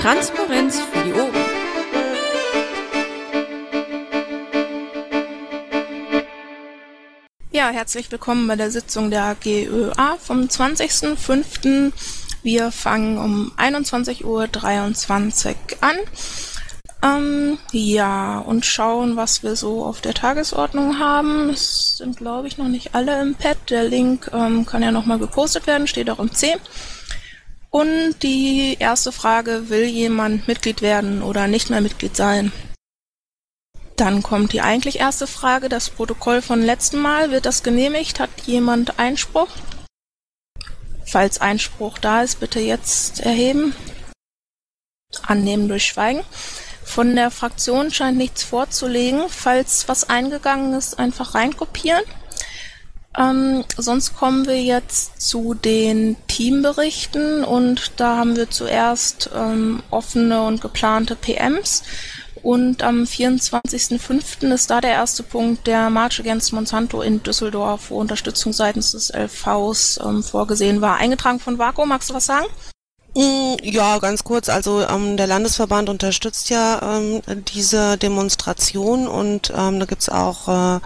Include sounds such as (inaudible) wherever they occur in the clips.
Transparenz für die Ohren. Ja, herzlich willkommen bei der Sitzung der GÖA vom 20.05. Wir fangen um 21.23 Uhr an. Ähm, ja, und schauen, was wir so auf der Tagesordnung haben. Es sind, glaube ich, noch nicht alle im Pad. Der Link ähm, kann ja nochmal gepostet werden, steht auch im C. Und die erste Frage, will jemand Mitglied werden oder nicht mehr Mitglied sein? Dann kommt die eigentlich erste Frage, das Protokoll von letztem Mal. Wird das genehmigt? Hat jemand Einspruch? Falls Einspruch da ist, bitte jetzt erheben. Annehmen durch Schweigen. Von der Fraktion scheint nichts vorzulegen. Falls was eingegangen ist, einfach reinkopieren. Ähm, sonst kommen wir jetzt zu den Teamberichten und da haben wir zuerst ähm, offene und geplante PMs. Und am 24.05. ist da der erste Punkt der March Against Monsanto in Düsseldorf, wo Unterstützung seitens des LVs ähm, vorgesehen war. Eingetragen von Vaku, magst du was sagen? Mm, ja, ganz kurz. Also ähm, der Landesverband unterstützt ja ähm, diese Demonstration und ähm, da gibt's auch äh,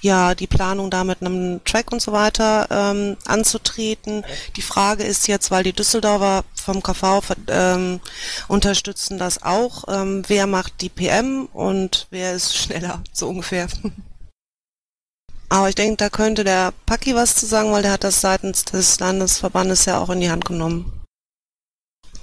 ja die Planung, da mit einem Track und so weiter ähm, anzutreten. Die Frage ist jetzt, weil die Düsseldorfer vom KV ähm, unterstützen das auch, ähm, wer macht die PM und wer ist schneller, (laughs) so ungefähr. Aber ich denke, da könnte der Paki was zu sagen, weil der hat das seitens des Landesverbandes ja auch in die Hand genommen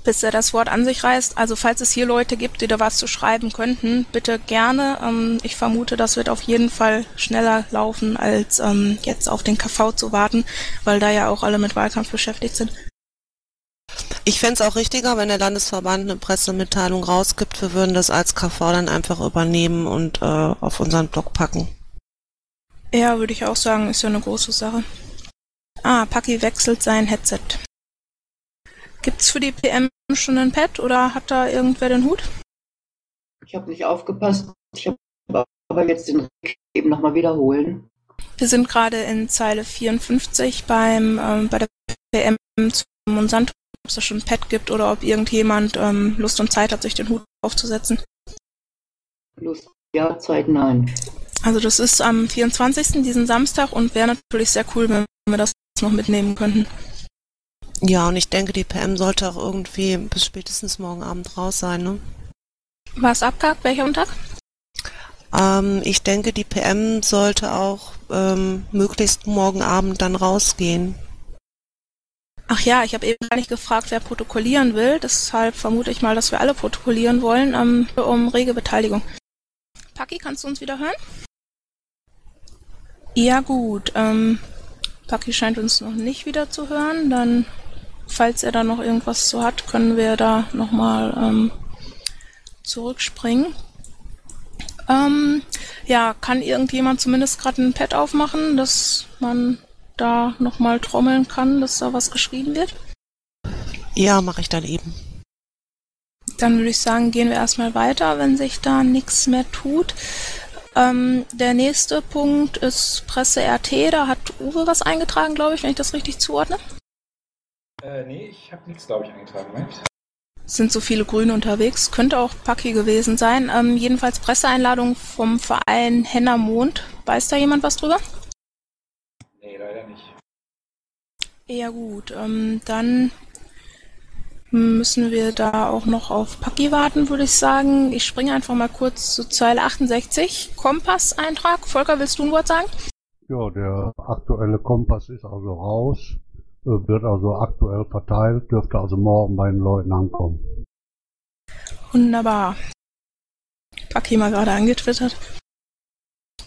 bis er das Wort an sich reißt. Also falls es hier Leute gibt, die da was zu schreiben könnten, bitte gerne. Ähm, ich vermute, das wird auf jeden Fall schneller laufen, als ähm, jetzt auf den KV zu warten, weil da ja auch alle mit Wahlkampf beschäftigt sind. Ich fände es auch richtiger, wenn der Landesverband eine Pressemitteilung rausgibt. Wir würden das als KV dann einfach übernehmen und äh, auf unseren Blog packen. Ja, würde ich auch sagen, ist ja eine große Sache. Ah, Paki wechselt sein Headset. Gibt's für die PM schon ein Pad oder hat da irgendwer den Hut? Ich habe nicht aufgepasst. Ich habe aber jetzt den Rick eben nochmal wiederholen. Wir sind gerade in Zeile 54 beim ähm, bei der PM zu Monsanto, ob es da schon ein Pad gibt oder ob irgendjemand ähm, Lust und Zeit hat, sich den Hut aufzusetzen. Lust, ja, Zeit, nein. Also das ist am 24. diesen Samstag und wäre natürlich sehr cool, wenn wir das noch mitnehmen könnten. Ja, und ich denke, die PM sollte auch irgendwie bis spätestens morgen Abend raus sein, ne? Was abgehakt? Welcher Tag? Ähm, ich denke, die PM sollte auch ähm, möglichst morgen Abend dann rausgehen. Ach ja, ich habe eben gar nicht gefragt, wer protokollieren will. Deshalb vermute ich mal, dass wir alle protokollieren wollen, ähm, um rege Beteiligung. Paki, kannst du uns wieder hören? Ja gut, ähm, Paki scheint uns noch nicht wieder zu hören. Dann falls er da noch irgendwas zu hat, können wir da nochmal ähm, zurückspringen. Ähm, ja, kann irgendjemand zumindest gerade ein Pad aufmachen, dass man da nochmal trommeln kann, dass da was geschrieben wird? Ja, mache ich dann eben. Dann würde ich sagen, gehen wir erstmal weiter, wenn sich da nichts mehr tut. Ähm, der nächste Punkt ist Presse RT. Da hat Uwe was eingetragen, glaube ich, wenn ich das richtig zuordne. Äh, nee, ich habe nichts, glaube ich, eingetragen. Moment. Sind so viele Grüne unterwegs. Könnte auch Paki gewesen sein. Ähm, jedenfalls Presseeinladung vom Verein Henner Mond. Weiß da jemand was drüber? Nee, leider nicht. Ja gut, ähm, dann müssen wir da auch noch auf Paki warten, würde ich sagen. Ich springe einfach mal kurz zu Zeile 68. Kompass-Eintrag. Volker, willst du ein Wort sagen? Ja, der aktuelle Kompass ist also raus. Äh, wird also aktuell verteilt, dürfte also morgen bei den Leuten ankommen. Wunderbar. Paki mal gerade angetwittert.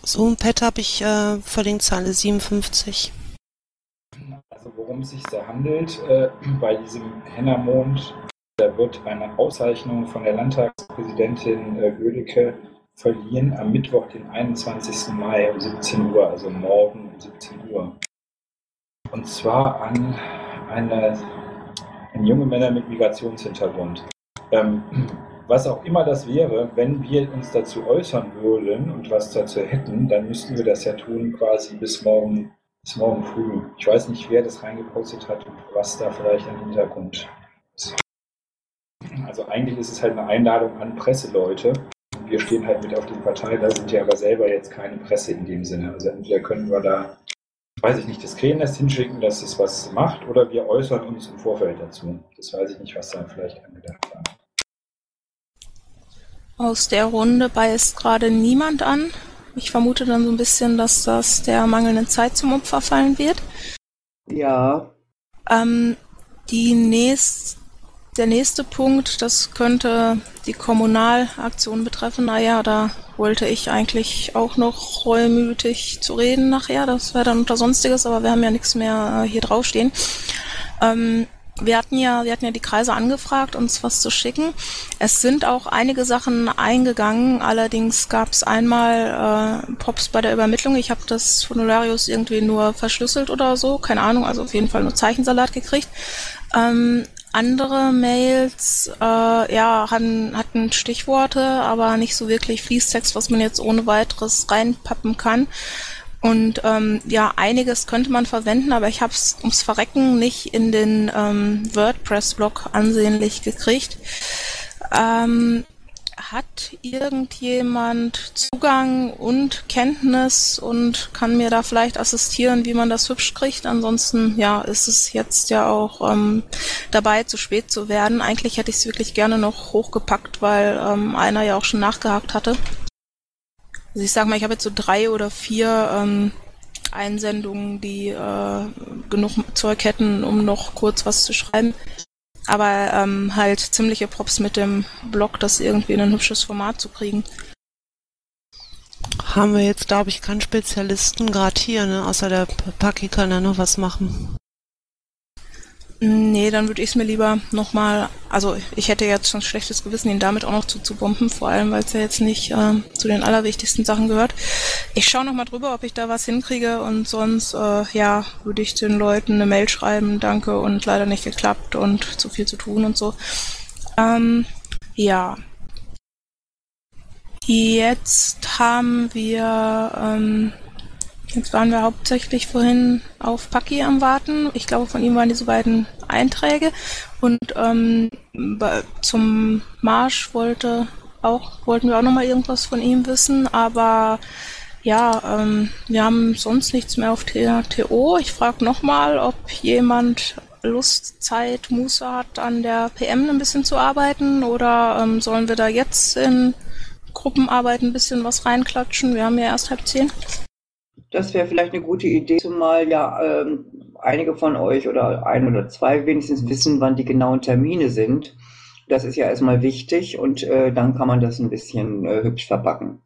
So ein Pad habe ich äh, verlinkt, Zeile 57. Also worum es sich da handelt, äh, bei diesem Hennermond, da wird eine Auszeichnung von der Landtagspräsidentin äh, Gödecke verliehen am Mittwoch, den 21. Mai um 17 Uhr, also morgen um 17 Uhr. Und zwar an eine, an junge Männer mit Migrationshintergrund. Ähm, was auch immer das wäre, wenn wir uns dazu äußern würden und was dazu hätten, dann müssten wir das ja tun quasi bis morgen, bis morgen früh. Ich weiß nicht, wer das reingepostet hat und was da vielleicht im Hintergrund ist. Also eigentlich ist es halt eine Einladung an Presseleute. Wir stehen halt mit auf dem Partei, da sind ja aber selber jetzt keine Presse in dem Sinne. Also entweder können wir da, weiß ich nicht, das Krähennest hinschicken, dass es was macht, oder wir äußern uns im Vorfeld dazu. Das weiß ich nicht, was da vielleicht angedacht war. Aus der Runde beißt gerade niemand an. Ich vermute dann so ein bisschen, dass das der mangelnden Zeit zum Opfer fallen wird. Ja, Ähm, die nächst, der nächste Punkt, das könnte die Kommunalaktion betreffen. Naja, da wollte ich eigentlich auch noch reumütig zu reden nachher. Das wäre dann unter Sonstiges, aber wir haben ja nichts mehr äh, hier draufstehen. Ähm, wir hatten ja, wir hatten ja die Kreise angefragt, uns was zu schicken. Es sind auch einige Sachen eingegangen. Allerdings gab es einmal äh, Pops bei der Übermittlung. Ich habe das Formularius irgendwie nur verschlüsselt oder so, keine Ahnung. Also auf jeden Fall nur Zeichensalat gekriegt. Ähm, andere Mails, äh, ja, hatten, hatten Stichworte, aber nicht so wirklich Fließtext, was man jetzt ohne weiteres reinpappen kann. Und ähm, ja, einiges könnte man verwenden, aber ich habe es ums Verrecken nicht in den ähm, WordPress-Blog ansehnlich gekriegt. Ähm, hat irgendjemand Zugang und Kenntnis und kann mir da vielleicht assistieren, wie man das hübsch kriegt? Ansonsten, ja, ist es jetzt ja auch ähm, dabei, zu spät zu werden. Eigentlich hätte ich es wirklich gerne noch hochgepackt, weil ähm, einer ja auch schon nachgehakt hatte. Also ich sag mal, ich habe jetzt so drei oder vier ähm, Einsendungen, die äh, genug Zeug hätten, um noch kurz was zu schreiben. Aber ähm, halt ziemliche Props mit dem Blog, das irgendwie in ein hübsches Format zu kriegen. Haben wir jetzt, glaube ich, keinen Spezialisten gerade hier, ne? Außer der Paki kann da noch was machen. Nee, dann würde ich es mir lieber nochmal, also ich hätte jetzt schon schlechtes Gewissen, ihn damit auch noch zu, zu bomben, vor allem weil es ja jetzt nicht äh, zu den allerwichtigsten Sachen gehört. Ich schaue nochmal drüber, ob ich da was hinkriege und sonst, äh, ja, würde ich den Leuten eine Mail schreiben, danke und leider nicht geklappt und zu viel zu tun und so. Ähm, ja. Jetzt haben wir, ähm, Jetzt waren wir hauptsächlich vorhin auf Paki am Warten. Ich glaube, von ihm waren diese beiden Einträge. Und ähm, zum Marsch wollte auch, wollten wir auch nochmal irgendwas von ihm wissen, aber ja, ähm, wir haben sonst nichts mehr auf TO. Ich frage nochmal, ob jemand Lust, Zeit, Muße hat, an der PM ein bisschen zu arbeiten oder ähm, sollen wir da jetzt in Gruppenarbeit ein bisschen was reinklatschen? Wir haben ja erst halb zehn. das wäre vielleicht eine gute Idee, zumal ja ähm, einige von euch oder ein oder zwei wenigstens wissen, wann die genauen Termine sind. Das ist ja erstmal wichtig und äh, dann kann man das ein bisschen äh, hübsch verpacken.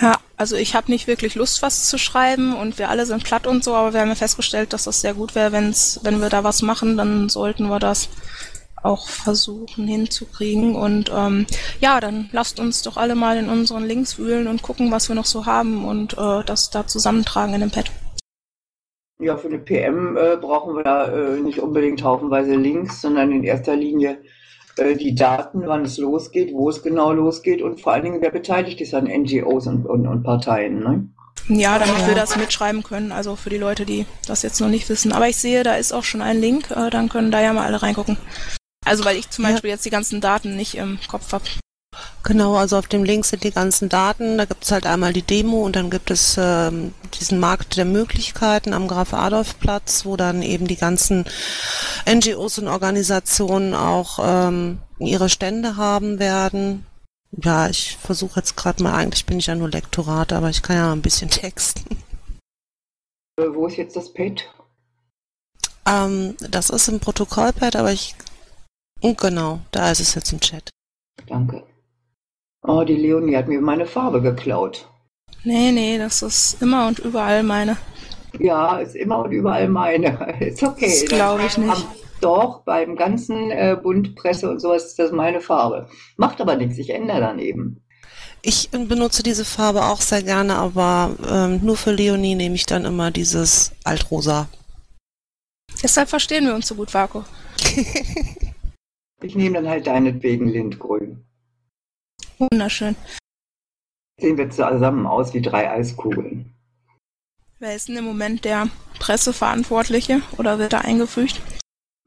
Ja, also ich habe nicht wirklich Lust, was zu schreiben und wir alle sind platt und so, aber wir haben ja festgestellt, dass das sehr gut wäre, wenn's, wenn wir da was machen, dann sollten wir das auch versuchen hinzukriegen. Und ähm, ja, dann lasst uns doch alle mal in unseren Links wühlen und gucken, was wir noch so haben und äh, das da zusammentragen in dem Pad. Ja, für eine PM äh, brauchen wir da äh, nicht unbedingt haufenweise Links, sondern in erster Linie die Daten, wann es losgeht, wo es genau losgeht und vor allen Dingen, wer beteiligt ist an NGOs und, und, und Parteien. Ne? Ja, damit wir das mitschreiben können, also für die Leute, die das jetzt noch nicht wissen. Aber ich sehe, da ist auch schon ein Link, äh, dann können da ja mal alle reingucken. Also weil ich zum Ja. Beispiel jetzt die ganzen Daten nicht im Kopf habe. Genau, also auf dem Link sind die ganzen Daten. Da gibt es halt einmal die Demo und dann gibt es ähm, diesen Markt der Möglichkeiten am Graf-Adolf-Platz, wo dann eben die ganzen NGOs und Organisationen auch ähm, ihre Stände haben werden. Ja, ich versuche jetzt gerade mal, eigentlich bin ich ja nur Lektorat, aber ich kann ja mal ein bisschen (laughs) texten. Äh, wo ist jetzt das Pad? Ähm, das ist im Protokollpad, aber ich... Und genau, da ist es jetzt im Chat. Danke. Oh, die Leonie hat mir meine Farbe geklaut. Nee, nee, das ist immer und überall meine. Ja, ist immer und überall meine. (laughs) Ist okay. Das glaub ich nicht. Am- Doch, beim ganzen äh, Bund, Presse und sowas ist das meine Farbe. Macht aber nichts, ich ändere dann eben. Ich benutze diese Farbe auch sehr gerne, aber ähm, nur für Leonie nehme ich dann immer dieses Altrosa. Deshalb verstehen wir uns so gut, Vaku. (laughs) Ich nehme dann halt deinetwegen Lindgrün. Wunderschön. Sehen wir zusammen aus wie drei Eiskugeln. Wer ist denn im Moment der Presseverantwortliche oder wird da eingefügt?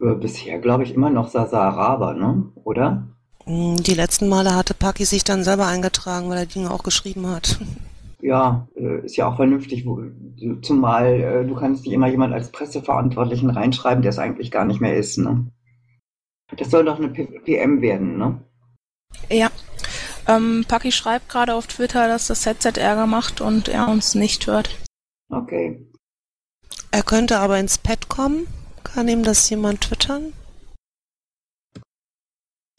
Äh, bisher glaube ich immer noch Sasa Araber, ne? Oder? Mm, Die letzten Male hatte Paki sich dann selber eingetragen, weil er Dinge auch geschrieben hat. Ja, äh, ist ja auch vernünftig, wo, zumal äh, du kannst nicht immer jemand als Presseverantwortlichen reinschreiben, der es eigentlich gar nicht mehr ist, ne? Das soll doch eine PM werden, ne? Ja. Ähm, Paki schreibt gerade auf Twitter, dass das Headset Ärger macht und er uns nicht hört. Okay. Er könnte aber ins Pad kommen. Kann ihm das jemand twittern?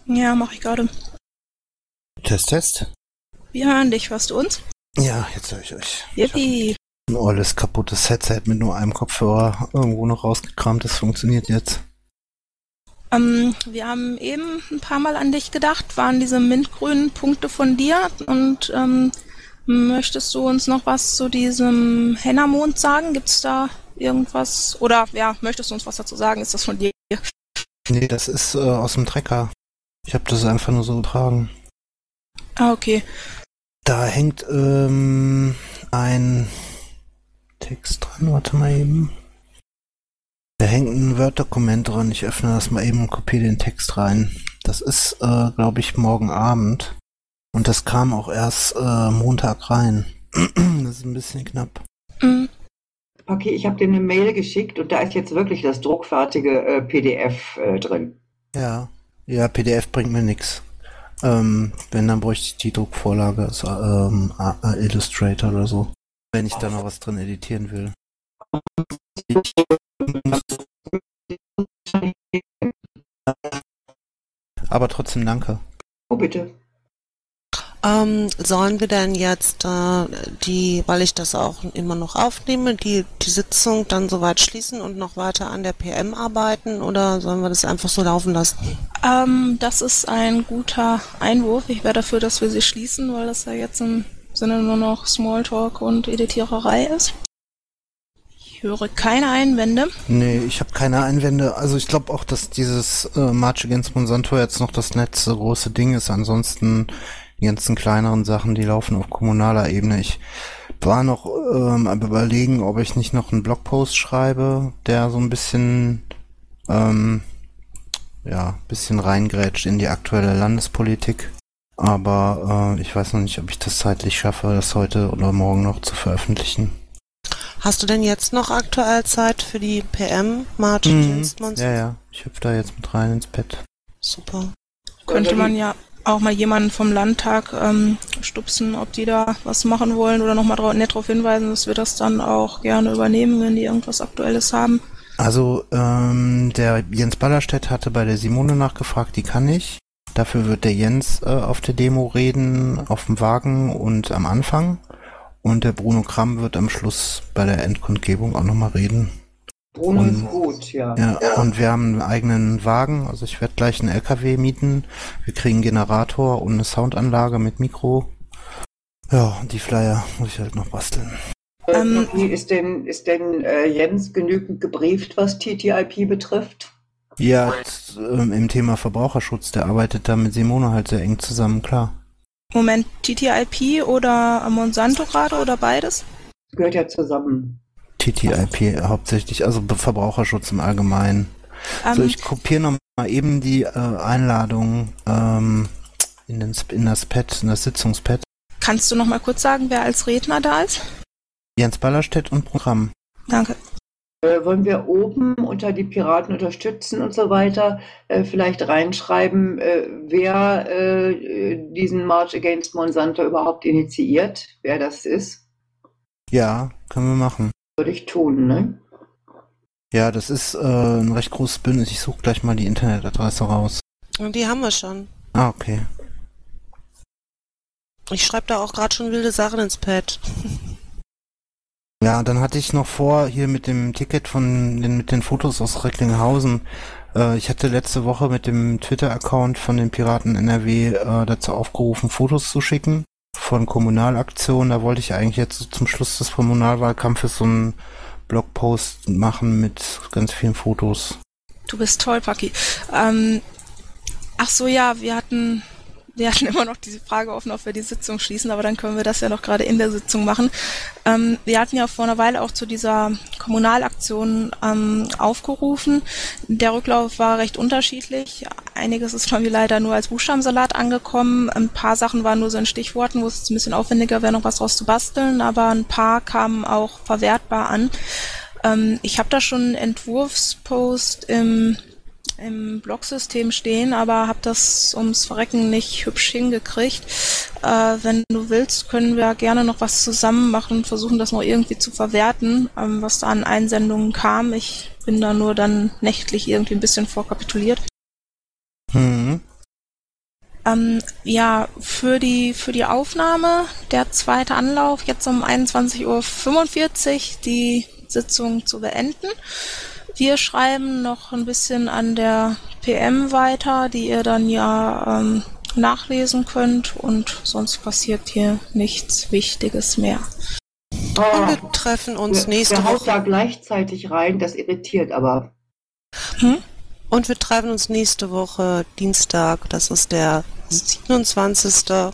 Ja, mache ich gerade. Test, Test. Wir hören dich, hörst du uns? Ja, jetzt höre ich euch. Ich Yippie. ein olles kaputtes Headset mit nur einem Kopfhörer irgendwo noch rausgekramt. Das funktioniert jetzt. Ähm, wir haben eben ein paar Mal an dich gedacht, waren diese mintgrünen Punkte von dir und ähm, möchtest du uns noch was zu diesem Hennermond sagen? Gibt's da irgendwas? Oder ja, möchtest du uns was dazu sagen? Ist das von dir? Nee, das ist äh, aus dem Trecker. Ich habe das einfach nur so getragen. Ah, okay. Da hängt ähm, ein Text dran. Warte mal eben. Da hängt ein Word-Dokument dran. Ich öffne das mal eben und kopiere den Text rein. Das ist, äh, glaube ich, morgen Abend. Und das kam auch erst äh, Montag rein. (clears throat) das ist ein bisschen knapp. Mhm. Okay, ich habe dir eine Mail geschickt und da ist jetzt wirklich das druckfertige äh, PDF äh, drin. Ja. Ja, PDF bringt mir nix. Ähm, wenn, dann bräuchte ich die Druckvorlage, also ähm, A- Illustrator oder so. Wenn ich da noch was drin editieren will. Aber trotzdem danke. Oh, bitte. Ähm, sollen wir denn jetzt äh, die, weil ich das auch immer noch aufnehme, die, die Sitzung dann soweit schließen und noch weiter an der PM arbeiten oder sollen wir das einfach so laufen lassen? Ähm, das ist ein guter Einwurf. Ich wäre dafür, dass wir sie schließen, weil das ja jetzt im Sinne nur noch Smalltalk und Editiererei ist. Ich höre keine Einwände. Nee, ich habe keine Einwände. Also ich glaube auch, dass dieses äh, March Against Monsanto jetzt noch das letzte große Ding ist. Ansonsten die ganzen kleineren Sachen, die laufen auf kommunaler Ebene. Ich war noch ähm, am überlegen, ob ich nicht noch einen Blogpost schreibe, der so ein bisschen ähm, ja, bisschen reingrätscht in die aktuelle Landespolitik. Aber äh, ich weiß noch nicht, ob ich das zeitlich schaffe, das heute oder morgen noch zu veröffentlichen. Hast du denn jetzt noch aktuell Zeit für die PM, March Mhm. Ja, ja, ich hüpfe da jetzt mit rein ins Bett. Super. Könnte man ja auch mal jemanden vom Landtag ähm, stupsen, ob die da was machen wollen oder nochmal drau nett darauf hinweisen, dass wir das dann auch gerne übernehmen, wenn die irgendwas Aktuelles haben. Also, ähm, der Jens Ballerstedt hatte bei der Simone nachgefragt, die kann nicht. Dafür wird der Jens äh, auf der Demo reden, auf dem Wagen und am Anfang. Und der Bruno Kramm wird am Schluss bei der Endkundgebung auch nochmal reden. Bruno ist Und- gut, ja. Ja, und wir haben einen eigenen Wagen, also ich werde gleich einen LKW mieten. Wir kriegen einen Generator und eine Soundanlage mit Mikro. Ja, und die Flyer muss ich halt noch basteln. Ähm, Wie ist denn, ist denn äh, Jens genügend gebrieft, was TTIP betrifft? Ja, ähm, im Thema Verbraucherschutz, der arbeitet da mit Simone halt sehr eng zusammen, klar. Moment, TTIP oder Monsanto gerade oder beides? Gehört ja zusammen. TTIP hauptsächlich, also Verbraucherschutz im Allgemeinen. so, Ähm, ich kopiere noch mal eben die äh, Einladung ähm, in, den, in das Pad, in das Sitzungspad. kannst du noch mal kurz sagen, wer als Redner da ist? Jens Ballerstedt und Programm. Danke. Äh, wollen wir oben unter die Piraten unterstützen und so weiter äh, vielleicht reinschreiben, äh, wer äh, diesen March Against Monsanto überhaupt initiiert, wer das ist? Ja, können wir machen. Würde ich tun, ne? Ja, das ist äh, ein recht großes Bündnis. Ich suche gleich mal die Internetadresse raus. Und die haben wir schon. Ah, okay. Ich schreibe da auch gerade schon wilde Sachen ins Pad. (laughs) Ja, dann hatte ich noch vor, hier mit dem Ticket von den, mit den Fotos aus Recklinghausen. Äh, ich hatte letzte Woche mit dem Twitter-Account von den Piraten NRW äh, dazu aufgerufen, Fotos zu schicken von Kommunalaktionen. Da wollte ich eigentlich jetzt so zum Schluss des Kommunalwahlkampfes so einen Blogpost machen mit ganz vielen Fotos. Du bist toll, Paki. Ähm, ach so, ja, wir hatten wir hatten immer noch diese Frage offen, ob wir die Sitzung schließen, aber dann können wir das ja noch gerade in der Sitzung machen. Ähm, wir hatten ja vor einer Weile auch zu dieser Kommunalaktion ähm, aufgerufen. Der Rücklauf war recht unterschiedlich. Einiges ist von mir leider nur als Buchstabensalat angekommen. Ein paar Sachen waren nur so in Stichworten, wo es ein bisschen aufwendiger wäre, noch was draus zu basteln, aber ein paar kamen auch verwertbar an. Ähm, ich habe da schon einen Entwurfspost im im Blocksystem stehen, aber habe das ums Verrecken nicht hübsch hingekriegt. Äh, wenn du willst, können wir gerne noch was zusammen machen und versuchen, das noch irgendwie zu verwerten, ähm, was da an Einsendungen kam. Ich bin da nur dann nächtlich irgendwie ein bisschen vorkapituliert. Mhm. Ähm, ja, für die, für die Aufnahme, der zweite Anlauf, jetzt um 21.45 Uhr die Sitzung zu beenden. Wir schreiben noch ein bisschen an der PM weiter, die ihr dann ja ähm, nachlesen könnt und sonst passiert hier nichts Wichtiges mehr. Und wir treffen uns der, nächste der haut da Woche. gleichzeitig rein, das irritiert aber. Hm? Und wir treffen uns nächste Woche Dienstag, das ist der 27.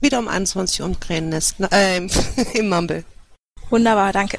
Wieder um 21 Uhr im Krähennest, äh, im, (laughs) im Mumble. Wunderbar, danke.